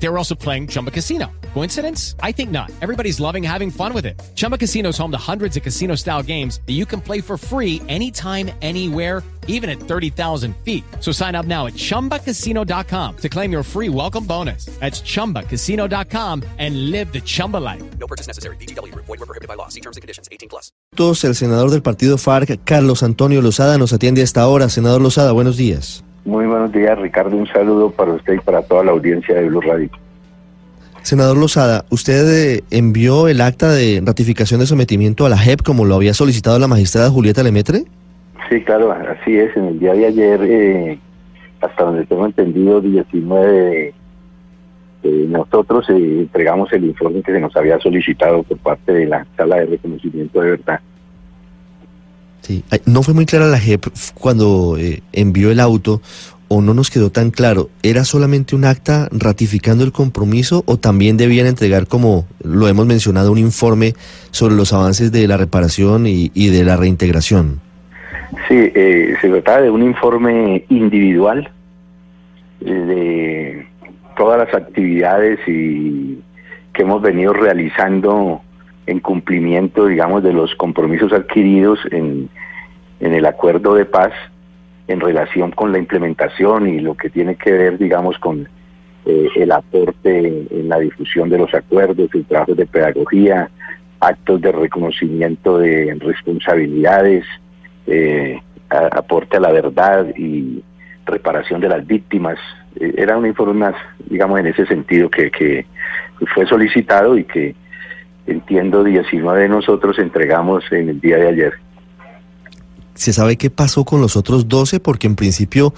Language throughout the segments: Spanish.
They were also playing Chumba Casino. Coincidence? I think not. Everybody's loving having fun with it. Chumba Casino is home to hundreds of casino style games that you can play for free anytime, anywhere, even at 30,000 feet. So sign up now at chumbacasino.com to claim your free welcome bonus. That's chumbacasino.com and live the Chumba life. No purchase necessary. BGW. Void were prohibited by law. See terms and conditions. 18 plus. Todos, el senador del partido FARC, Carlos Antonio Lozada, nos atiende a esta hora. Senador Lozada, buenos días. Muy buenos días, Ricardo. Un saludo para usted y para toda la audiencia de Blue Radio. Senador Lozada, ¿usted eh, envió el acta de ratificación de sometimiento a la JEP como lo había solicitado la magistrada Julieta Lemetre? Sí, claro, así es. En el día de ayer, eh, hasta donde tengo entendido, 19 de, de nosotros eh, entregamos el informe que se nos había solicitado por parte de la sala de reconocimiento de verdad. Sí. No fue muy clara la JEP cuando eh, envió el auto o no nos quedó tan claro. ¿Era solamente un acta ratificando el compromiso o también debían entregar, como lo hemos mencionado, un informe sobre los avances de la reparación y, y de la reintegración? Sí, eh, se trataba de un informe individual eh, de todas las actividades y que hemos venido realizando en cumplimiento, digamos, de los compromisos adquiridos en, en el acuerdo de paz en relación con la implementación y lo que tiene que ver, digamos, con eh, el aporte en la difusión de los acuerdos, el trabajo de pedagogía, actos de reconocimiento de responsabilidades, eh, aporte a la verdad y reparación de las víctimas. Eh, era un informe más, digamos, en ese sentido que, que fue solicitado y que entiendo 19 de nosotros entregamos en el día de ayer. ¿Se sabe qué pasó con los otros 12? Porque en principio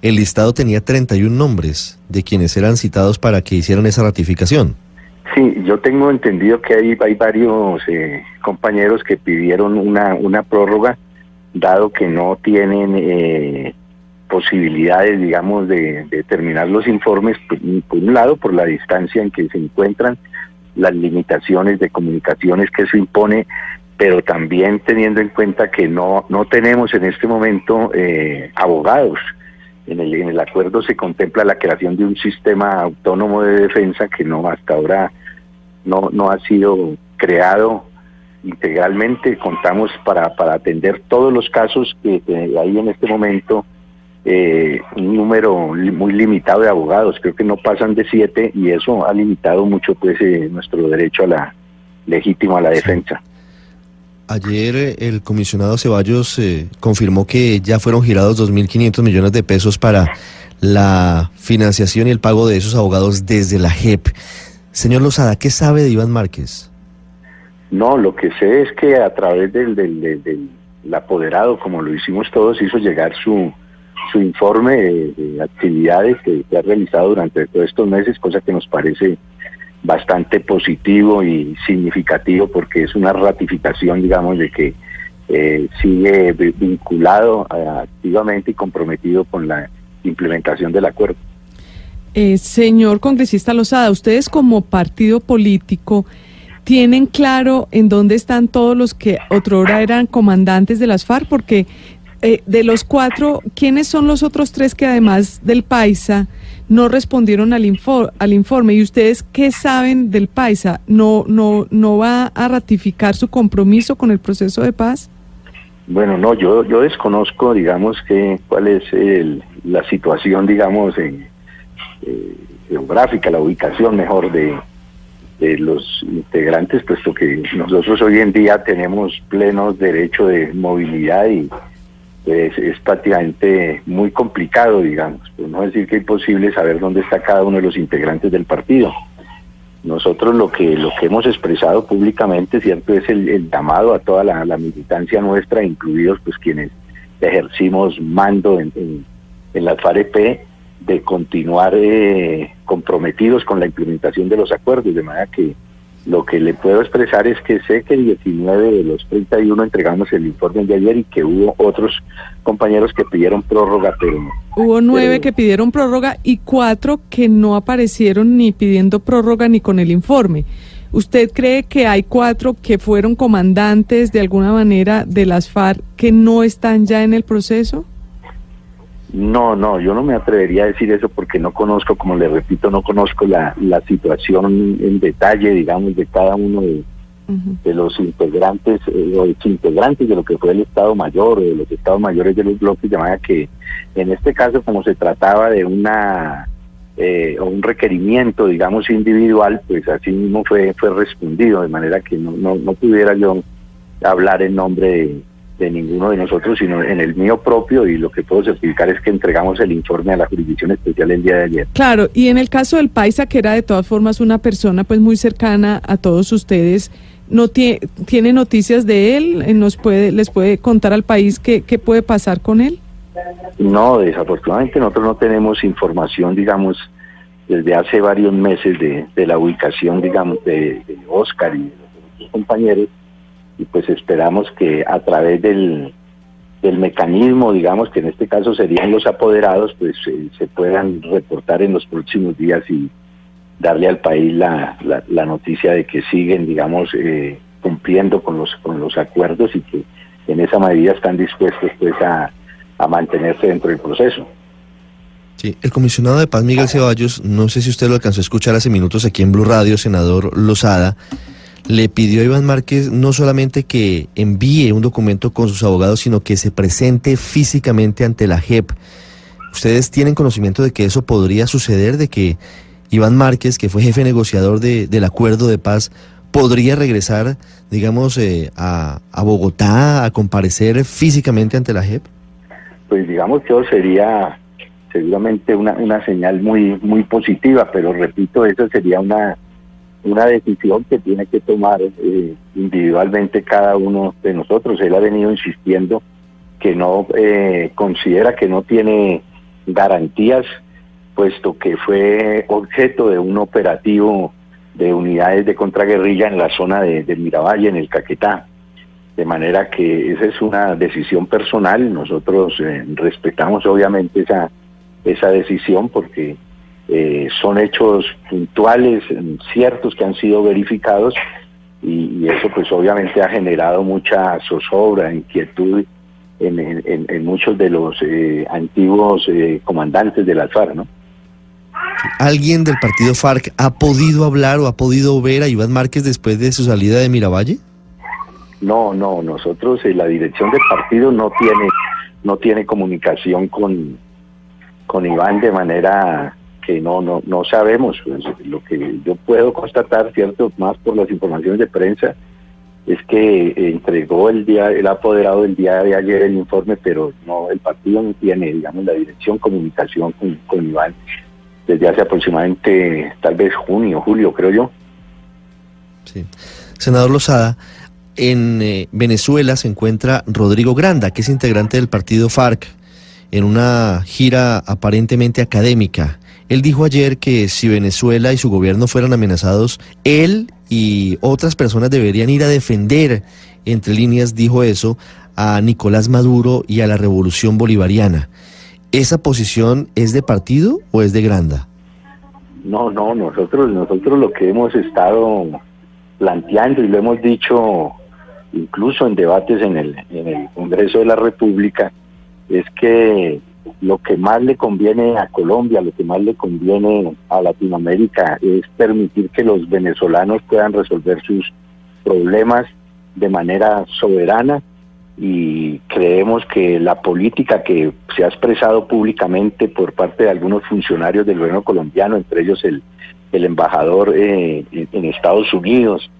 el listado tenía 31 nombres de quienes eran citados para que hicieran esa ratificación. Sí, yo tengo entendido que hay, hay varios eh, compañeros que pidieron una, una prórroga, dado que no tienen eh, posibilidades, digamos, de, de terminar los informes, por, por un lado, por la distancia en que se encuentran, las limitaciones de comunicaciones que eso impone, pero también teniendo en cuenta que no, no tenemos en este momento eh, abogados. En el, en el acuerdo se contempla la creación de un sistema autónomo de defensa que no hasta ahora no, no ha sido creado integralmente. Contamos para, para atender todos los casos que hay en este momento eh, un número li- muy limitado de abogados, creo que no pasan de siete y eso ha limitado mucho pues eh, nuestro derecho a la legítimo a la defensa. Ayer eh, el comisionado Ceballos eh, confirmó que ya fueron girados 2.500 millones de pesos para la financiación y el pago de esos abogados desde la JEP. Señor Lozada, ¿qué sabe de Iván Márquez? No, lo que sé es que a través del, del- del- del apoderado, como lo hicimos todos, hizo llegar su, su informe de, de actividades que, que ha realizado durante todos estos meses, cosa que nos parece bastante positivo y significativo porque es una ratificación, digamos, de que eh, sigue vi- vinculado activamente y comprometido con la implementación del acuerdo. Eh, señor congresista Lozada, ustedes como partido político tienen claro en dónde están todos los que otrora eran comandantes de las FARC, porque eh, de los cuatro, ¿quiénes son los otros tres que además del Paisa no respondieron al, info- al informe? ¿Y ustedes qué saben del Paisa? ¿No, no, ¿No va a ratificar su compromiso con el proceso de paz? Bueno, no, yo yo desconozco, digamos, que cuál es el- la situación, digamos, eh, geográfica, la ubicación mejor de, los integrantes, puesto que nosotros hoy en día tenemos plenos derecho de movilidad y pues, es prácticamente muy complicado, digamos, por no decir que es imposible saber dónde está cada uno de los integrantes del partido. Nosotros lo que lo que hemos expresado públicamente, cierto, es el, llamado a toda la, la militancia nuestra, incluidos pues quienes ejercimos mando en, en, en la FAREP, de continuar eh, comprometidos con la implementación de los acuerdos, de manera que lo que le puedo expresar es que sé que 19 de los 31 entregamos el informe de ayer y que hubo otros compañeros que pidieron prórroga, pero Hubo nueve que pidieron prórroga y cuatro que no aparecieron ni pidiendo prórroga ni con el informe. ¿Usted cree que hay cuatro que fueron comandantes de alguna manera de las FARC que no están ya en el proceso? No, no, yo no me atrevería a decir eso porque no conozco, como le repito, no conozco la, la situación en detalle, digamos, de cada uno de, de los integrantes eh, o integrantes de lo que fue el Estado Mayor o de los Estados Mayores de los bloques, de manera que en este caso, como se trataba de una eh, o un requerimiento, digamos, individual, pues así mismo fue, fue respondido, de manera que no, no, no pudiera yo hablar en nombre de, de, ninguno de nosotros, sino en el mío propio, y lo que puedo certificar es que entregamos el informe a la Jurisdicción Especial el día de ayer. Claro, y en el caso del Paisa, que era de todas formas una persona pues muy cercana a todos ustedes, no tiene, tiene noticias de él, nos puede, les puede contar al país qué, qué puede pasar con él. No, desafortunadamente nosotros no tenemos información, digamos, desde hace varios meses de, de la ubicación, digamos, de, de, Oscar y de sus compañeros, y pues esperamos que a través del, del mecanismo, digamos, que en este caso serían los apoderados, pues eh, se puedan reportar en los próximos días y darle al país la, la, noticia de que siguen, digamos, eh, cumpliendo con los, con los acuerdos y que en esa medida están dispuestos pues a a mantenerse dentro del proceso. Sí, el comisionado de paz Miguel Ceballos, no sé si usted lo alcanzó a escuchar hace minutos aquí en Blue Radio, senador Lozada, le pidió a Iván Márquez no solamente que envíe un documento con sus abogados, sino que se presente físicamente ante la JEP. ¿Ustedes tienen conocimiento de que eso podría suceder, de que Iván Márquez, que fue jefe negociador de, del acuerdo de paz, podría regresar, digamos, eh, a, a Bogotá a comparecer físicamente ante la JEP? pues digamos que eso sería seguramente una, una señal muy muy positiva, pero repito, eso sería una una decisión que tiene que tomar eh, individualmente cada uno de nosotros. Él ha venido insistiendo que no eh, considera que no tiene garantías, puesto que fue objeto de un operativo de unidades de contraguerrilla en la zona de, de Miravalle, en el Caquetá. De manera que esa es una decisión personal, nosotros eh, respetamos obviamente esa, esa decisión porque eh, son hechos puntuales, ciertos que han sido verificados y, y, eso pues obviamente ha generado mucha zozobra, inquietud en, en, en muchos de los eh, antiguos eh, comandantes de la FARC, ¿no? ¿Alguien del partido FARC ha podido hablar o ha podido ver a Iván Márquez después de su salida de Miravalle? No, no, nosotros eh, la dirección del partido no tiene no tiene comunicación con con Iván de manera que no no no sabemos. Pues, lo que yo puedo constatar cierto más por las informaciones de prensa es que entregó el día el apoderado el día de ayer el informe pero no el partido no tiene digamos la dirección comunicación con, con Iván desde hace aproximadamente tal vez junio julio creo yo. Sí. Senador Lozada en eh, Venezuela se encuentra Rodrigo Granda, que es integrante del partido FARC, en una gira aparentemente académica. Él dijo ayer que si Venezuela y su gobierno fueran amenazados, él y otras personas deberían ir a defender, entre líneas dijo eso, a Nicolás Maduro y a la revolución bolivariana. ¿Esa posición es de partido o es de Granda? No, no, nosotros, nosotros lo que hemos estado planteando y lo hemos dicho incluso en debates en el, en el Congreso de la República, es que lo que más le conviene a Colombia, lo que más le conviene a Latinoamérica es permitir que los venezolanos puedan resolver sus problemas de manera soberana. Y creemos que la política que se ha expresado públicamente por parte de algunos funcionarios del gobierno colombiano, entre ellos el, el embajador eh, en, Estados Unidos,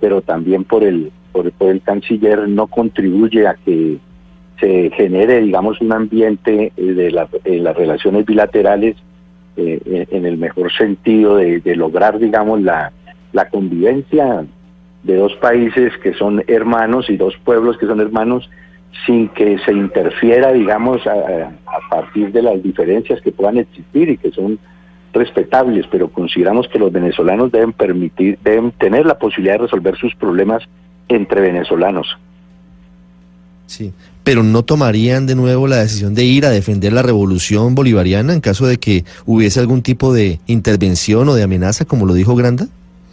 pero también por el por, por el canciller no contribuye a que se genere, digamos, un ambiente de, la, de las relaciones bilaterales eh, en el mejor sentido de, de lograr, digamos, la, la, convivencia de dos países que son hermanos y dos pueblos que son hermanos sin que se interfiera, digamos, a, a partir de las diferencias que puedan existir y que son respetables, pero consideramos que los venezolanos deben permitir, deben tener la posibilidad de resolver sus problemas entre venezolanos. Sí, pero no tomarían de nuevo la decisión de ir a defender la revolución bolivariana en caso de que hubiese algún tipo de intervención o de amenaza, como lo dijo Granda?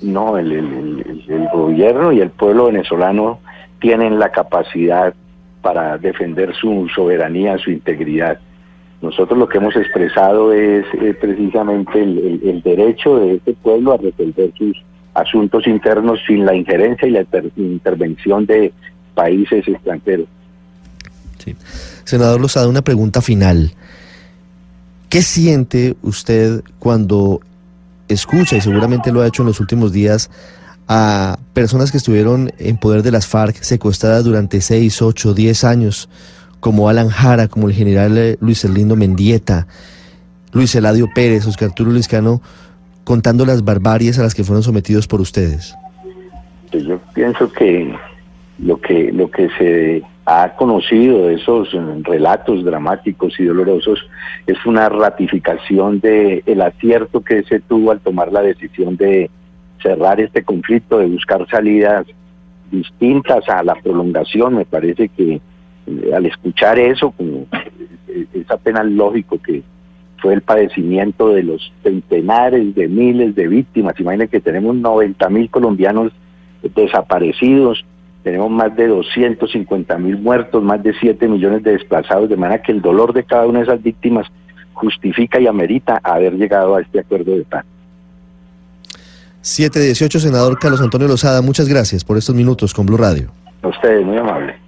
no, el, gobierno y el pueblo venezolano tienen la capacidad para defender su soberanía, su integridad. Nosotros lo que hemos expresado es, precisamente el, derecho de este pueblo a resolver sus asuntos internos sin la injerencia y la intervención de países extranjeros. Sí. Senador Lozada, una pregunta final. ¿Qué siente usted cuando escucha, y seguramente lo ha hecho en los últimos días, a personas que estuvieron en poder de las FARC secuestradas durante 6, 8, 10 años? como Alan Jara, como el general eh, Luis Erlindo Mendieta, Luis Eladio Pérez, Oscar Arturo Liscano, contando las barbaries a las que fueron sometidos por ustedes? Pues yo pienso que lo que lo que se ha conocido esos mm, relatos dramáticos y dolorosos es una ratificación de el acierto que se tuvo al tomar la decisión de cerrar este conflicto, de buscar salidas distintas a la prolongación. Me parece que eh, al escuchar eso, como eh, es apenas lógico que fue el padecimiento de los centenares de miles de víctimas. Imaginen que tenemos 90 mil colombianos desaparecidos, tenemos más de 250 mil muertos, más de 7 millones de desplazados, de manera que el dolor de cada una de esas víctimas justifica y amerita haber llegado a este acuerdo de paz. 718, senador Carlos Antonio Lozada, muchas gracias por estos minutos con Blue Radio. A ustedes, muy amable.